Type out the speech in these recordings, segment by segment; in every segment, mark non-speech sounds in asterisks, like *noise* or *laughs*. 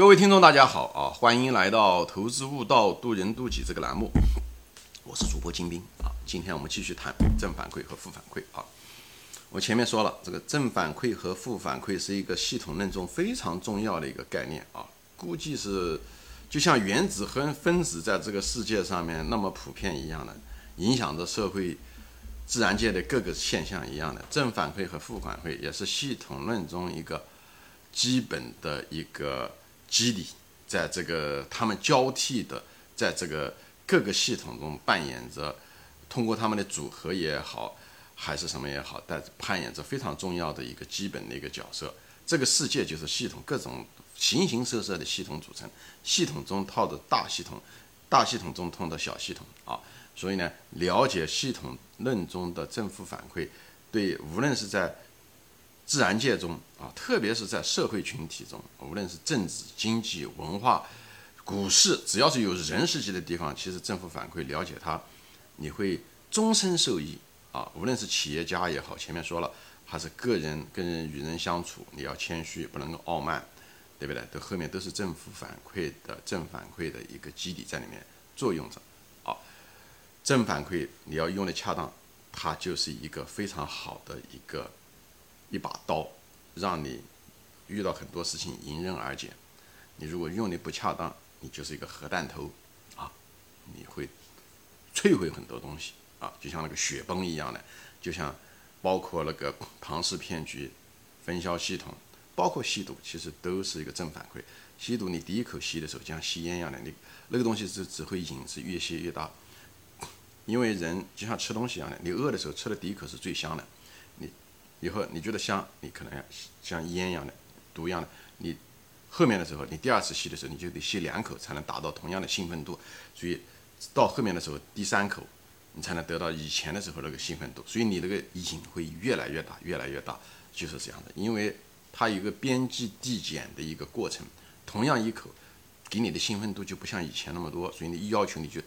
各位听众，大家好啊！欢迎来到《投资悟道，渡人渡己》这个栏目，我是主播金兵啊。今天我们继续谈正反馈和负反馈啊。我前面说了，这个正反馈和负反馈是一个系统论中非常重要的一个概念啊。估计是就像原子和分子在这个世界上面那么普遍一样的，影响着社会、自然界的各个现象一样的。正反馈和负反馈也是系统论中一个基本的一个。机理在这个他们交替的，在这个各个系统中扮演着，通过他们的组合也好，还是什么也好，但扮演着非常重要的一个基本的一个角色。这个世界就是系统，各种形形色色的系统组成，系统中套的大系统，大系统中通的小系统啊。所以呢，了解系统论中的正负反馈，对无论是在自然界中啊，特别是在社会群体中，无论是政治、经济、文化、股市，只要是有人世界的地方，其实政府反馈了解它，你会终身受益啊。无论是企业家也好，前面说了，还是个人跟人与人相处，你要谦虚，不能够傲慢，对不对？都后面都是政府反馈的正反馈的一个基底在里面作用着啊。正反馈你要用的恰当，它就是一个非常好的一个。一把刀，让你遇到很多事情迎刃而解。你如果用的不恰当，你就是一个核弹头啊！你会摧毁很多东西啊，就像那个雪崩一样的，就像包括那个庞氏骗局、分销系统，包括吸毒，其实都是一个正反馈。吸毒，你第一口吸的时候，就像吸烟一样的，你那个东西是只会瘾是越吸越大。因为人就像吃东西一样的，你饿的时候吃的第一口是最香的。以后你觉得香，你可能像烟一样的毒一样的，你后面的时候，你第二次吸的时候，你就得吸两口才能达到同样的兴奋度，所以到后面的时候，第三口你才能得到以前的时候那个兴奋度，所以你那个瘾会越来越大，越来越大，就是这样的，因为它有一个边际递减的一个过程，同样一口给你的兴奋度就不像以前那么多，所以你要求你就。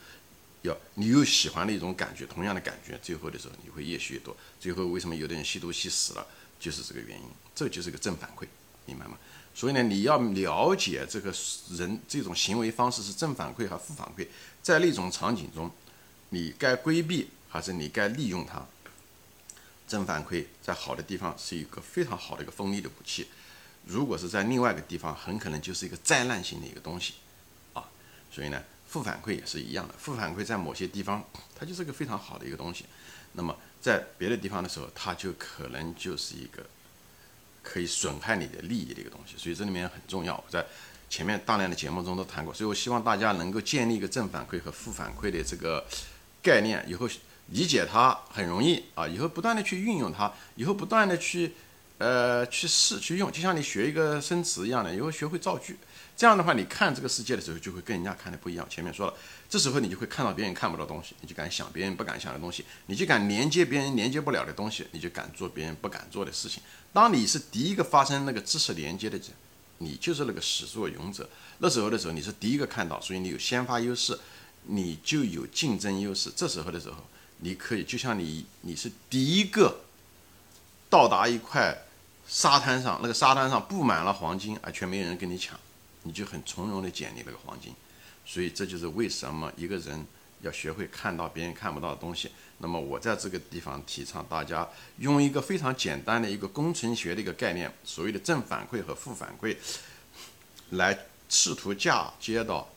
要你又喜欢的一种感觉，同样的感觉，最后的时候你会越吸越多。最后为什么有的人吸毒吸死了，就是这个原因。这就是个正反馈，明白吗？所以呢，你要了解这个人这种行为方式是正反馈和负反馈，在那种场景中，你该规避还是你该利用它？正反馈在好的地方是一个非常好的一个锋利的武器，如果是在另外一个地方，很可能就是一个灾难性的一个东西啊。所以呢。负反馈也是一样的，负反馈在某些地方它就是个非常好的一个东西，那么在别的地方的时候，它就可能就是一个可以损害你的利益的一个东西，所以这里面很重要。我在前面大量的节目中都谈过，所以我希望大家能够建立一个正反馈和负反馈的这个概念，以后理解它很容易啊，以后不断的去运用它，以后不断的去呃去试去用，就像你学一个生词一样的，以后学会造句。这样的话，你看这个世界的时候，就会跟人家看的不一样。前面说了，这时候你就会看到别人看不到东西，你就敢想别人不敢想的东西，你就敢连接别人连接不了的东西，你就敢做别人不敢做的事情。当你是第一个发生那个知识连接的人，你就是那个始作俑者。那时候的时候，你是第一个看到，所以你有先发优势，你就有竞争优势。这时候的时候，你可以就像你，你是第一个到达一块沙滩上，那个沙滩上布满了黄金，而却没有人跟你抢。你就很从容的捡你那个黄金，所以这就是为什么一个人要学会看到别人看不到的东西。那么我在这个地方提倡大家用一个非常简单的一个工程学的一个概念，所谓的正反馈和负反馈，来试图嫁接到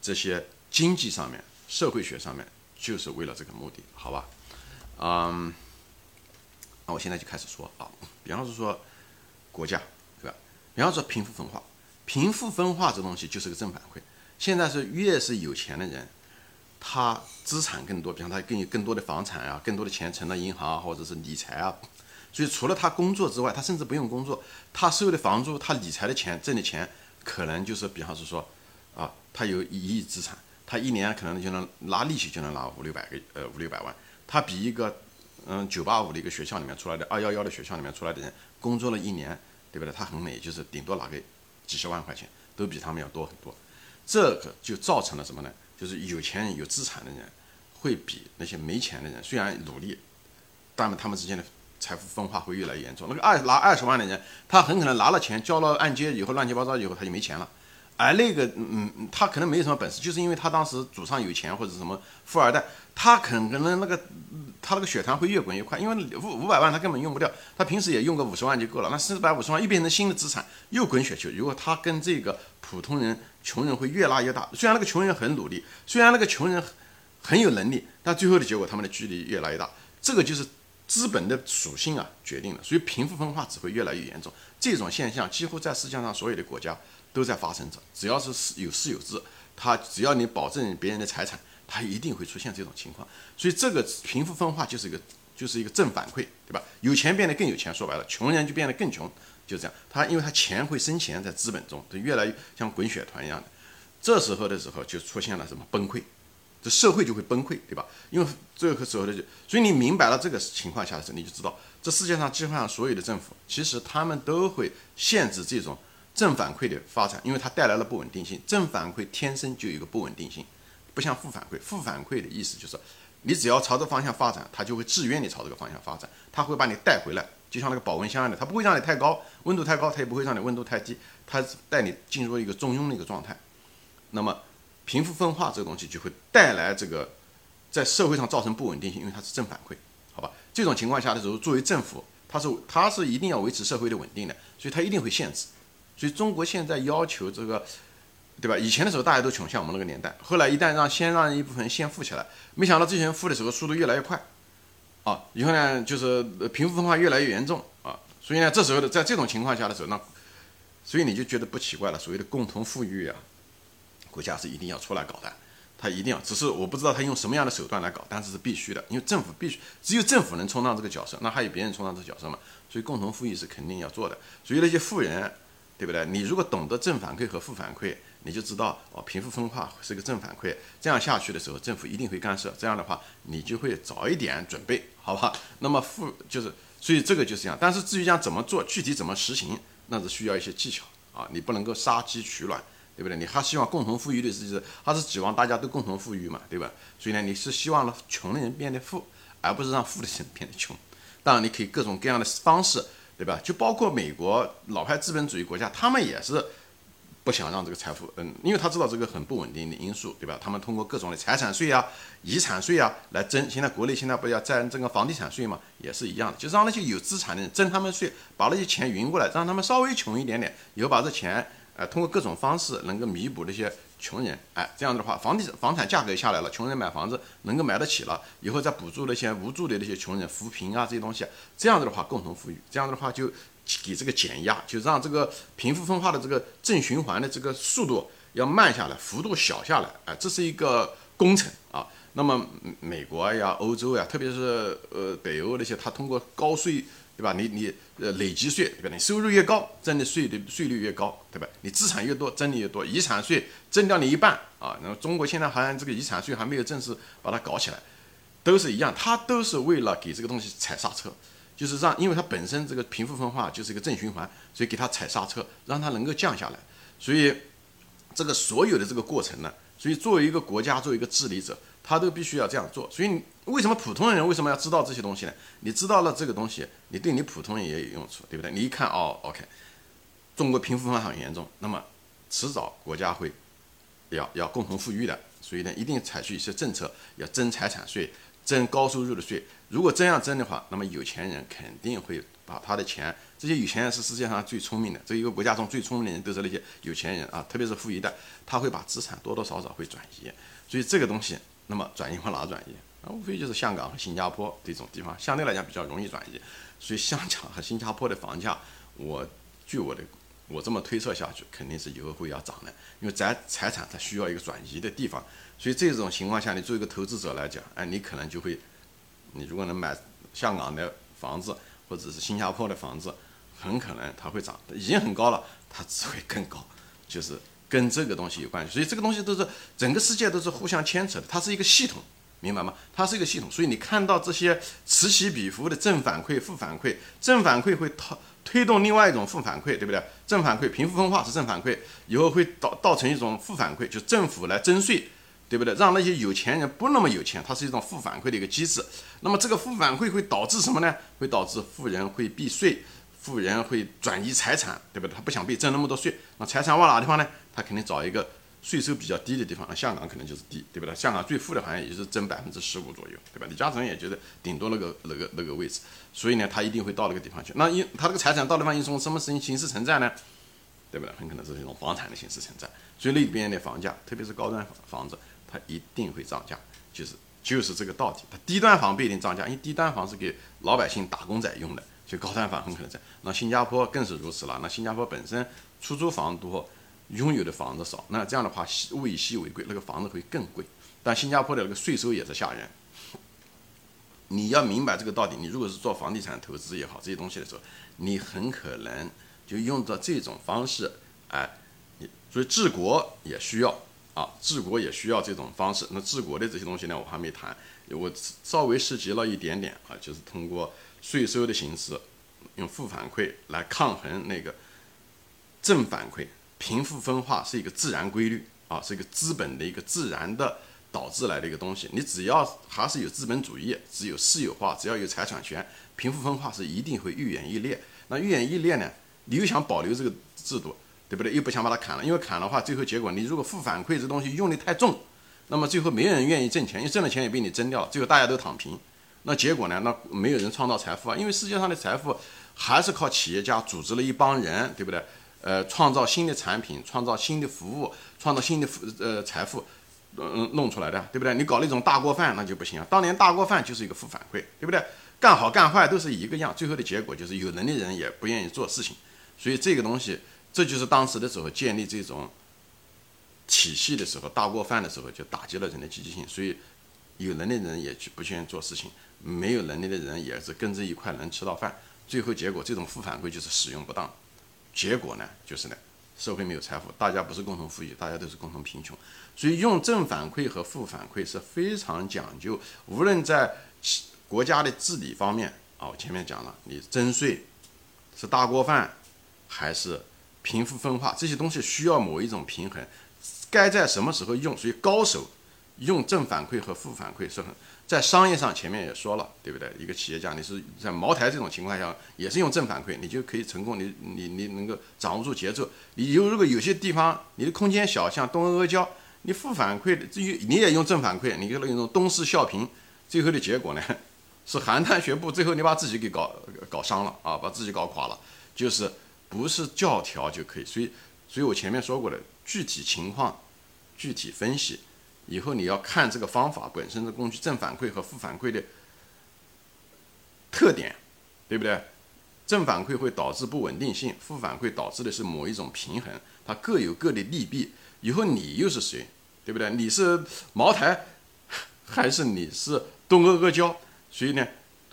这些经济上面、社会学上面，就是为了这个目的，好吧？嗯，那我现在就开始说啊，比方是说国家，对吧？比方说贫富分化。贫富分化这东西就是个正反馈。现在是越是有钱的人，他资产更多，比方他更有更多的房产啊，更多的钱存到银行啊或者是理财啊。所以除了他工作之外，他甚至不用工作，他收的房租，他理财的钱挣的钱，可能就是比方是说，啊，他有一亿资产，他一年可能就能拿利息就能拿五六百个呃五六百万。他比一个嗯九八五的一个学校里面出来的二幺幺的学校里面出来的人工作了一年，对不对？他很美，就是顶多拿个。几十万块钱都比他们要多很多，这个就造成了什么呢？就是有钱人、有资产的人会比那些没钱的人虽然努力，但是他们之间的财富分化会越来越严重。那个二拿二十万的人，他很可能拿了钱交了按揭以后，乱七八糟以后他就没钱了。而那个，嗯，他可能没有什么本事，就是因为他当时祖上有钱或者什么富二代，他可能那个他那个血糖会越滚越快，因为五五百万他根本用不掉，他平时也用个五十万就够了，那四百五十万又变成新的资产，又滚雪球。如果他跟这个普通人、穷人会越拉越大，虽然那个穷人很努力，虽然那个穷人很有能力，但最后的结果他们的距离越来越大，这个就是资本的属性啊决定了，所以贫富分化只会越来越严重。这种现象几乎在世界上所有的国家。都在发生着，只要是有私有制，他只要你保证别人的财产，他一定会出现这种情况。所以这个贫富分化就是一个就是一个正反馈，对吧？有钱变得更有钱，说白了，穷人就变得更穷，就这样。他因为他钱会生钱在资本中，就越来越像滚雪团一样的。这时候的时候就出现了什么崩溃，这社会就会崩溃，对吧？因为这个时候的就，所以你明白了这个情况下的时候，你就知道这世界上基本上所有的政府，其实他们都会限制这种。正反馈的发展，因为它带来了不稳定性。正反馈天生就有一个不稳定性，不像负反馈。负反馈的意思就是，你只要朝着方向发展，它就会自愿你朝这个方向发展，它会把你带回来，就像那个保温箱一样的，它不会让你太高温度太高，它也不会让你温度太低，它带你进入一个中庸的一个状态。那么贫富分化这个东西就会带来这个在社会上造成不稳定性，因为它是正反馈，好吧？这种情况下的时候，作为政府，它是它是一定要维持社会的稳定的，所以它一定会限制。所以中国现在要求这个，对吧？以前的时候大家都穷，像我们那个年代。后来一旦让先让一部分人先富起来，没想到这些人富的时候速度越来越快，啊，以后呢就是贫富分化越来越严重啊。所以呢，这时候的在这种情况下的时候，那所以你就觉得不奇怪了。所谓的共同富裕啊，国家是一定要出来搞的，他一定要。只是我不知道他用什么样的手段来搞，但是是必须的，因为政府必须只有政府能充当这个角色，那还有别人充当这个角色吗？所以共同富裕是肯定要做的。所以那些富人。对不对？你如果懂得正反馈和负反馈，你就知道哦，贫富分化是个正反馈。这样下去的时候，政府一定会干涉。这样的话，你就会早一点准备，好吧？那么富就是，所以这个就是这样。但是至于讲怎么做，具体怎么实行，那是需要一些技巧啊。你不能够杀鸡取卵，对不对？你还希望共同富裕的是，他是指望大家都共同富裕嘛，对吧？所以呢，你是希望穷的人变得富，而不是让富的人变得穷。当然，你可以各种各样的方式。对吧？就包括美国老牌资本主义国家，他们也是不想让这个财富，嗯，因为他知道这个很不稳定的因素，对吧？他们通过各种的财产税啊、遗产税啊来征。现在国内现在不要征这个房地产税嘛，也是一样的，就是让那些有资产的人征他们税，把那些钱匀过来，让他们稍微穷一点点，以后把这钱，呃，通过各种方式能够弥补那些。穷人，哎，这样的话，房地产房产价格下来了，穷人买房子能够买得起了，以后再补助那些无助的那些穷人，扶贫啊这些东西，这样子的话共同富裕，这样子的话就给这个减压，就让这个贫富分化的这个正循环的这个速度要慢下来，幅度小下来，哎，这是一个工程啊。那么美国呀、欧洲呀，特别是呃北欧那些，它通过高税。对吧？你你呃累积税，对吧？你收入越高，征的税的税率越高，对吧？你资产越多，征的越多。遗产税征掉你一半啊！然后中国现在好像这个遗产税还没有正式把它搞起来，都是一样，它都是为了给这个东西踩刹车，就是让，因为它本身这个贫富分化就是一个正循环，所以给它踩刹车，让它能够降下来。所以这个所有的这个过程呢，所以作为一个国家，作为一个治理者。他都必须要这样做，所以为什么普通人为什么要知道这些东西呢？你知道了这个东西，你对你普通人也有用处，对不对？你一看哦，OK，中国贫富分化很严重，那么迟早国家会要要共同富裕的，所以呢，一定采取一些政策，要征财产税，征高收入的税。如果这样征的话，那么有钱人肯定会把他的钱，这些有钱人是世界上最聪明的，这一个国家中最聪明的人都是那些有钱人啊，特别是富一代，他会把资产多多少少会转移，所以这个东西。那么转移往哪转移？啊，无非就是香港和新加坡这种地方，相对来讲比较容易转移。所以香港和新加坡的房价，我据我的我这么推测下去，肯定是以后会要涨的。因为财财产它需要一个转移的地方，所以这种情况下，你作为一个投资者来讲，哎，你可能就会，你如果能买香港的房子或者是新加坡的房子，很可能它会涨，已经很高了，它只会更高，就是。跟这个东西有关系，所以这个东西都是整个世界都是互相牵扯的，它是一个系统，明白吗？它是一个系统，所以你看到这些此起彼伏的正反馈、负反馈，正反馈会推推动另外一种负反馈，对不对？正反馈贫富分化是正反馈，以后会导造成一种负反馈，就政府来征税，对不对？让那些有钱人不那么有钱，它是一种负反馈的一个机制。那么这个负反馈会导致什么呢？会导致富人会避税，富人会转移财产，对不对？他不想被征那么多税，那财产往哪地方呢？他肯定找一个税收比较低的地方。那香港可能就是低，对不对？香港最富的好像也就是征百分之十五左右，对吧？李嘉诚也觉得顶多那个那个那个位置，所以呢，他一定会到那个地方去。那因他这个财产到地方以从什么形形式存在呢？对不对？很可能是一种房产的形式存在。所以那边的房价，特别是高端房子。它一定会涨价，就是就是这个道理。它低端房不一定涨价，因为低端房是给老百姓打工仔用的，就高端房很可能在。那新加坡更是如此了。那新加坡本身出租房多，拥有的房子少，那这样的话物以稀为贵，那个房子会更贵。但新加坡的那个税收也是吓人。你要明白这个道理，你如果是做房地产投资也好，这些东西的时候，你很可能就用到这种方式，哎，你所以治国也需要。啊，治国也需要这种方式。那治国的这些东西呢，我还没谈，我稍微涉及了一点点啊，就是通过税收的形式，用负反馈来抗衡那个正反馈。贫富分化是一个自然规律啊，是一个资本的一个自然的导致来的一个东西。你只要还是有资本主义，只有私有化，只要有财产权，贫富分化是一定会愈演愈烈。那愈演愈烈呢，你又想保留这个制度？对不对？又不想把它砍了，因为砍的话，最后结果你如果负反馈这东西用力太重，那么最后没人愿意挣钱，因为挣了钱也被你挣掉了，最后大家都躺平，那结果呢？那没有人创造财富啊，因为世界上的财富还是靠企业家组织了一帮人，对不对？呃，创造新的产品，创造新的服务，创造新的富呃财富，嗯，弄出来的，对不对？你搞那种大锅饭那就不行啊。当年大锅饭就是一个负反馈，对不对？干好干坏都是一个样，最后的结果就是有能力人也不愿意做事情，所以这个东西。这就是当时的时候建立这种体系的时候，大锅饭的时候就打击了人的积极性，所以有能力的人也去不愿意做事情，没有能力的人也是跟着一块能吃到饭。最后结果这种负反馈就是使用不当，结果呢就是呢社会没有财富，大家不是共同富裕，大家都是共同贫穷。所以用正反馈和负反馈是非常讲究，无论在国家的治理方面啊，我前面讲了，你征税是大锅饭还是？贫富分化这些东西需要某一种平衡，该在什么时候用？所以高手用正反馈和负反馈是很在商业上前面也说了，对不对？一个企业家，你是在茅台这种情况下也是用正反馈，你就可以成功。你你你能够掌握住节奏。你有如果有些地方你的空间小，像东阿阿胶，你负反馈的至于你也用正反馈，你用那种东施效颦，最后的结果呢 *laughs* 是邯郸学步，最后你把自己给搞搞伤了啊，把自己搞垮了，就是。不是教条就可以，所以，所以我前面说过的，具体情况具体分析，以后你要看这个方法本身的工具正反馈和负反馈的特点，对不对？正反馈会导致不稳定性，负反馈导致的是某一种平衡，它各有各的利弊。以后你又是谁，对不对？你是茅台，还是你是东阿阿胶？所以呢，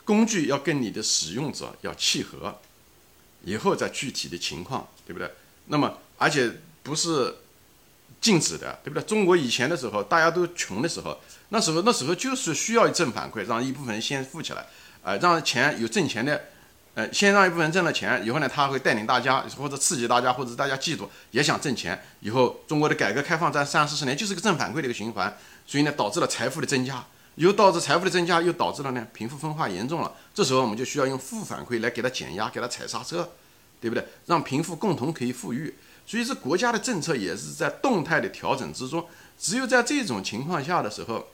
工具要跟你的使用者要契合。以后再具体的情况，对不对？那么，而且不是禁止的，对不对？中国以前的时候，大家都穷的时候，那时候那时候就是需要正反馈，让一部分人先富起来，啊，让钱有挣钱的，呃，先让一部分人挣了钱，以后呢，他会带领大家或者刺激大家，或者大家嫉妒也想挣钱。以后中国的改革开放在三四十年就是个正反馈的一个循环，所以呢，导致了财富的增加。又导致财富的增加，又导致了呢贫富分化严重了。这时候我们就需要用负反馈来给它减压，给它踩刹车，对不对？让贫富共同可以富裕。所以这国家的政策也是在动态的调整之中。只有在这种情况下的时候，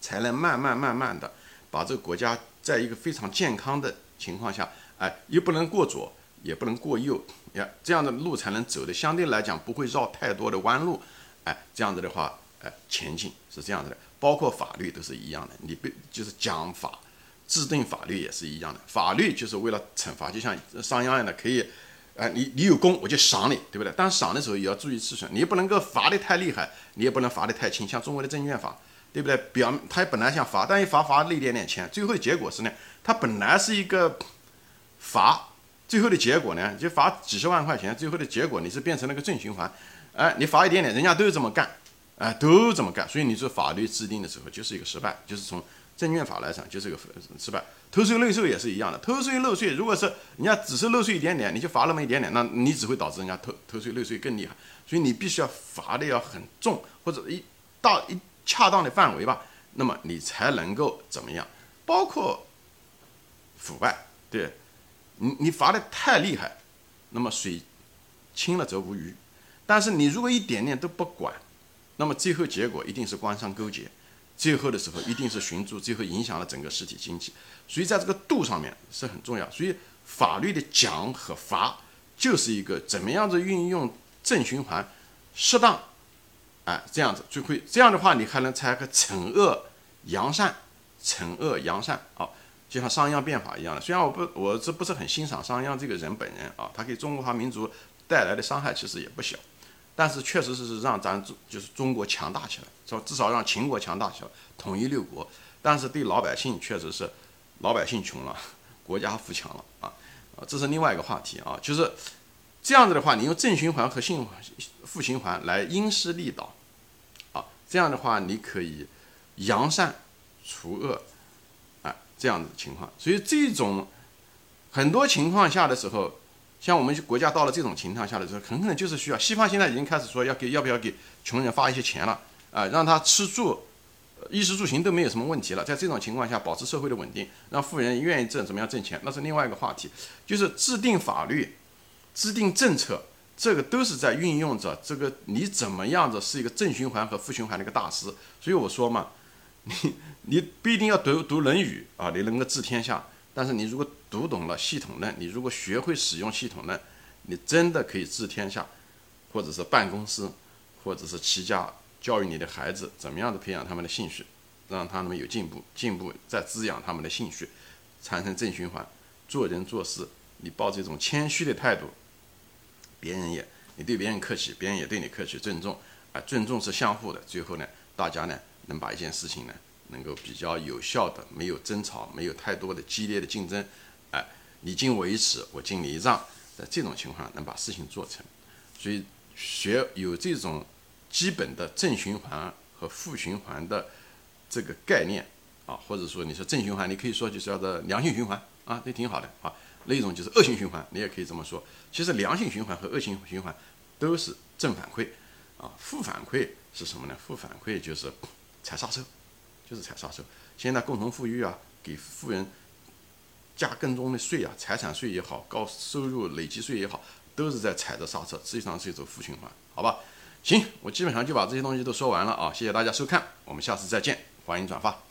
才能慢慢慢慢的把这个国家在一个非常健康的情况下，哎，又不能过左，也不能过右，呀，这样的路才能走的相对来讲不会绕太多的弯路，哎，这样子的话，哎，前进是这样子的。包括法律都是一样的，你不就是讲法，制定法律也是一样的。法律就是为了惩罚，就像商鞅一样的，可以，哎，你你有功我就赏你，对不对？但赏的时候也要注意尺寸，你也不能够罚的太厉害，你也不能罚的太轻。像中国的证券法，对不对？表他本来想罚，但一罚罚了一点点钱，最后的结果是呢，他本来是一个罚，最后的结果呢，就罚几十万块钱，最后的结果你是变成了个正循环，哎，你罚一点点，人家都是这么干。哎，都这么干，所以你做法律制定的时候就是一个失败，就是从证券法来讲就是一个失败。偷税漏税也是一样的，偷税漏税，如果是人家只是漏税一点点，你就罚那么一点点，那你只会导致人家偷偷税漏税更厉害。所以你必须要罚的要很重，或者一到一恰当的范围吧，那么你才能够怎么样？包括腐败，对，你你罚的太厉害，那么水清了则无鱼。但是你如果一点点都不管，那么最后结果一定是官商勾结，最后的时候一定是寻租，最后影响了整个实体经济。所以在这个度上面是很重要。所以法律的奖和罚就是一个怎么样子运用正循环，适当，哎，这样子就会这样的话，你还能才个惩恶扬善，惩恶扬善啊，就像商鞅变法一样的。虽然我不我这不是很欣赏商鞅这个人本人啊，他给中华民族带来的伤害其实也不小。但是确实是是让咱中就是中国强大起来，说至少让秦国强大起来，统一六国。但是对老百姓确实是，老百姓穷了，国家富强了啊啊，这是另外一个话题啊。就是这样子的话，你用正循环和性负循环来因势利导啊，这样的话你可以扬善除恶，啊，这样子情况。所以这种很多情况下的时候。像我们国家到了这种情况下的时候，很可能就是需要西方现在已经开始说要给要不要给穷人发一些钱了啊，让他吃住，衣食住行都没有什么问题了。在这种情况下，保持社会的稳定，让富人愿意挣怎么样挣钱，那是另外一个话题。就是制定法律、制定政策，这个都是在运用着这个你怎么样子是一个正循环和负循环的一个大师。所以我说嘛，你你不一定要读读《论语》啊，你能够治天下。但是你如果读懂了系统论，你如果学会使用系统论，你真的可以治天下，或者是办公司，或者是齐家教育你的孩子，怎么样的培养他们的兴趣，让他们有进步，进步再滋养他们的兴趣，产生正循环。做人做事，你抱这种谦虚的态度，别人也你对别人客气，别人也对你客气，尊重啊，尊重是相互的。最后呢，大家呢能把一件事情呢。能够比较有效的，没有争吵，没有太多的激烈的竞争，哎，你敬我一尺，我敬你一丈，在这种情况能把事情做成。所以学有这种基本的正循环和负循环的这个概念啊，或者说你说正循环，你可以说就是叫做良性循环啊，这挺好的啊。那一种就是恶性循环，你也可以这么说。其实良性循环和恶性循环都是正反馈啊，负反馈是什么呢？负反馈就是踩刹车。就是踩刹车。现在共同富裕啊，给富人加更多的税啊，财产税也好，高收入累积税也好，都是在踩着刹车，实际上是一种负循环，好吧？行，我基本上就把这些东西都说完了啊，谢谢大家收看，我们下次再见，欢迎转发。